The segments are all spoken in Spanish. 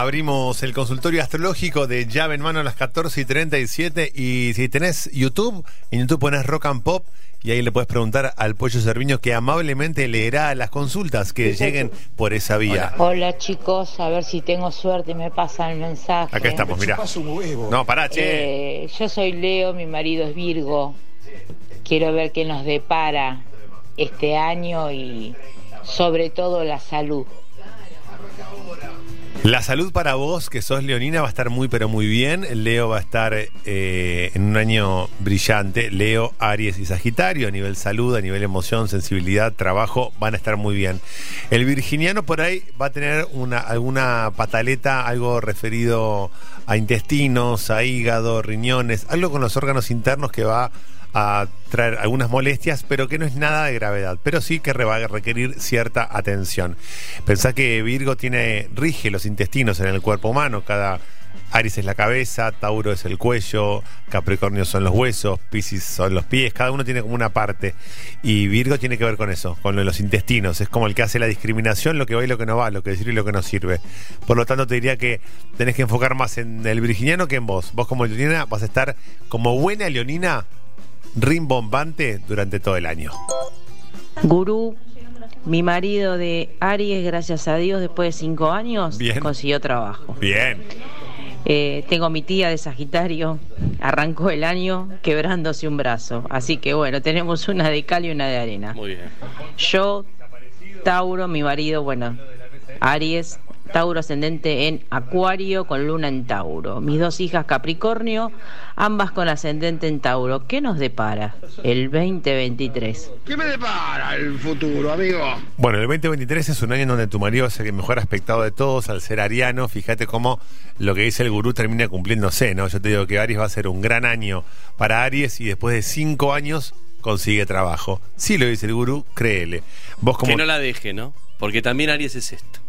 Abrimos el consultorio astrológico de llave en mano a las 14 y 37 y si tenés YouTube, en YouTube pones Rock and Pop y ahí le puedes preguntar al Pollo Cerviño que amablemente leerá las consultas que lleguen por esa vía. Hola chicos, a ver si tengo suerte y me pasan el mensaje. Acá estamos, mira. No, pará, che. Eh, yo soy Leo, mi marido es Virgo. Quiero ver qué nos depara este año y sobre todo la salud. La salud para vos, que sos leonina, va a estar muy pero muy bien. Leo va a estar eh, en un año brillante. Leo, Aries y Sagitario, a nivel salud, a nivel emoción, sensibilidad, trabajo, van a estar muy bien. El virginiano por ahí va a tener una, alguna pataleta, algo referido a intestinos, a hígado, riñones, algo con los órganos internos que va traer algunas molestias, pero que no es nada de gravedad, pero sí que va a requerir cierta atención. Pensá que Virgo tiene, rige los intestinos en el cuerpo humano, cada Aries es la cabeza, Tauro es el cuello, Capricornio son los huesos, Piscis son los pies, cada uno tiene como una parte. Y Virgo tiene que ver con eso, con los intestinos. Es como el que hace la discriminación, lo que va y lo que no va, lo que sirve y lo que no sirve. Por lo tanto, te diría que tenés que enfocar más en el virginiano que en vos. Vos como leonina vas a estar como buena leonina rimbombante durante todo el año. Gurú, mi marido de Aries, gracias a Dios, después de cinco años, consiguió trabajo. Bien. Eh, tengo mi tía de Sagitario, arrancó el año quebrándose un brazo. Así que bueno, tenemos una de cal y una de arena. Muy bien. Yo, Tauro, mi marido, bueno, Aries, Tauro ascendente en Acuario con luna en Tauro. Mis dos hijas Capricornio, ambas con ascendente en Tauro. ¿Qué nos depara el 2023? ¿Qué me depara el futuro, amigo? Bueno, el 2023 es un año en donde tu marido es el mejor aspectado de todos al ser ariano. Fíjate cómo lo que dice el gurú termina cumpliéndose, ¿no? Yo te digo que Aries va a ser un gran año para Aries y después de cinco años consigue trabajo. Sí lo dice el gurú, créele. Vos como... Que no la deje, ¿no? Porque también Aries es esto.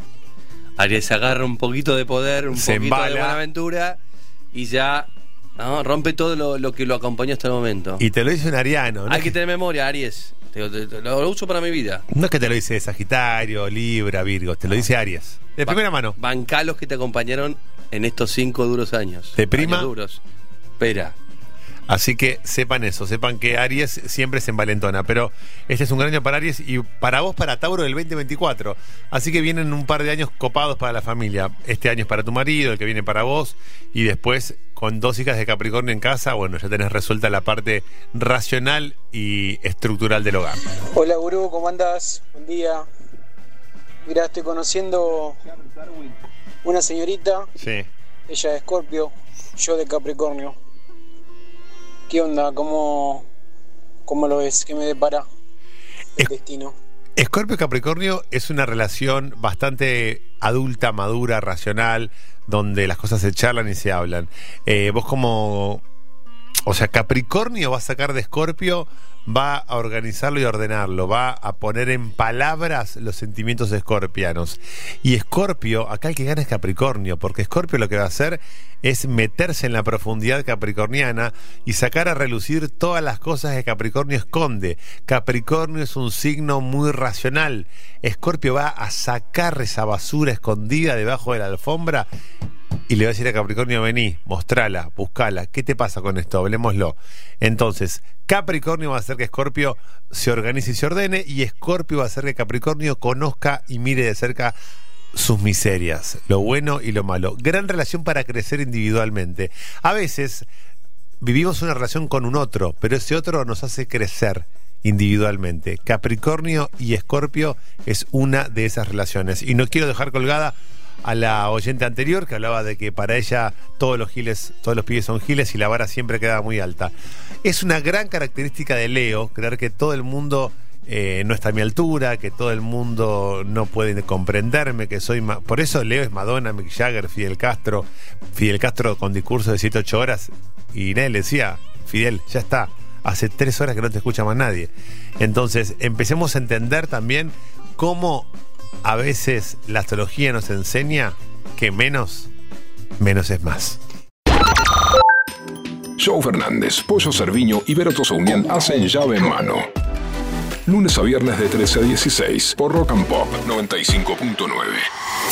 Aries agarra un poquito de poder, un poquito de buena aventura y ya rompe todo lo, que lo acompañó hasta el momento. Y te lo dice un ariano. ¿no? Hay que tener memoria, Aries. lo, uso para mi vida. No es que te lo dice Sagitario, Libra, Virgo, te lo dice Aries. De primera mano. Bancalos que te acompañaron en estos cinco duros años. De prima. duros. Espera. Así que sepan eso, sepan que Aries siempre se envalentona. Pero este es un gran año para Aries y para vos, para Tauro, del 2024. Así que vienen un par de años copados para la familia. Este año es para tu marido, el que viene para vos. Y después, con dos hijas de Capricornio en casa, bueno, ya tenés resuelta la parte racional y estructural del hogar. Hola, Gurú, ¿cómo andás? Buen día. Mira, estoy conociendo una señorita. Sí. Ella de Escorpio, yo de Capricornio. ¿Qué onda? ¿Cómo, cómo lo ves? ¿Qué me depara el destino? Escorpio Capricornio es una relación bastante adulta, madura, racional, donde las cosas se charlan y se hablan. Eh, vos como... O sea, Capricornio va a sacar de Escorpio va a organizarlo y ordenarlo, va a poner en palabras los sentimientos escorpianos. Y Escorpio, acá el que gana es Capricornio, porque Escorpio lo que va a hacer es meterse en la profundidad capricorniana y sacar a relucir todas las cosas que Capricornio esconde. Capricornio es un signo muy racional. Escorpio va a sacar esa basura escondida debajo de la alfombra y le va a decir a Capricornio, vení, mostrala, buscala, ¿qué te pasa con esto? Hablemoslo. Entonces, Capricornio va a hacer que Escorpio se organice y se ordene, y Escorpio va a hacer que Capricornio conozca y mire de cerca sus miserias, lo bueno y lo malo. Gran relación para crecer individualmente. A veces vivimos una relación con un otro, pero ese otro nos hace crecer individualmente. Capricornio y Escorpio es una de esas relaciones. Y no quiero dejar colgada a la oyente anterior que hablaba de que para ella todos los giles, todos los pibes son giles y la vara siempre queda muy alta. Es una gran característica de Leo creer que todo el mundo eh, no está a mi altura, que todo el mundo no puede comprenderme, que soy por eso Leo es Madonna, Mick Jagger, Fidel Castro, Fidel Castro con discurso de 7 8 horas y nadie le decía, Fidel, ya está, hace tres horas que no te escucha más nadie. Entonces, empecemos a entender también cómo a veces la astrología nos enseña que menos, menos es más. Joe Fernández, Pollo Cerviño y Vero Unión hacen llave en mano. Lunes a viernes de 13 a 16 por Rock and Pop 95.9.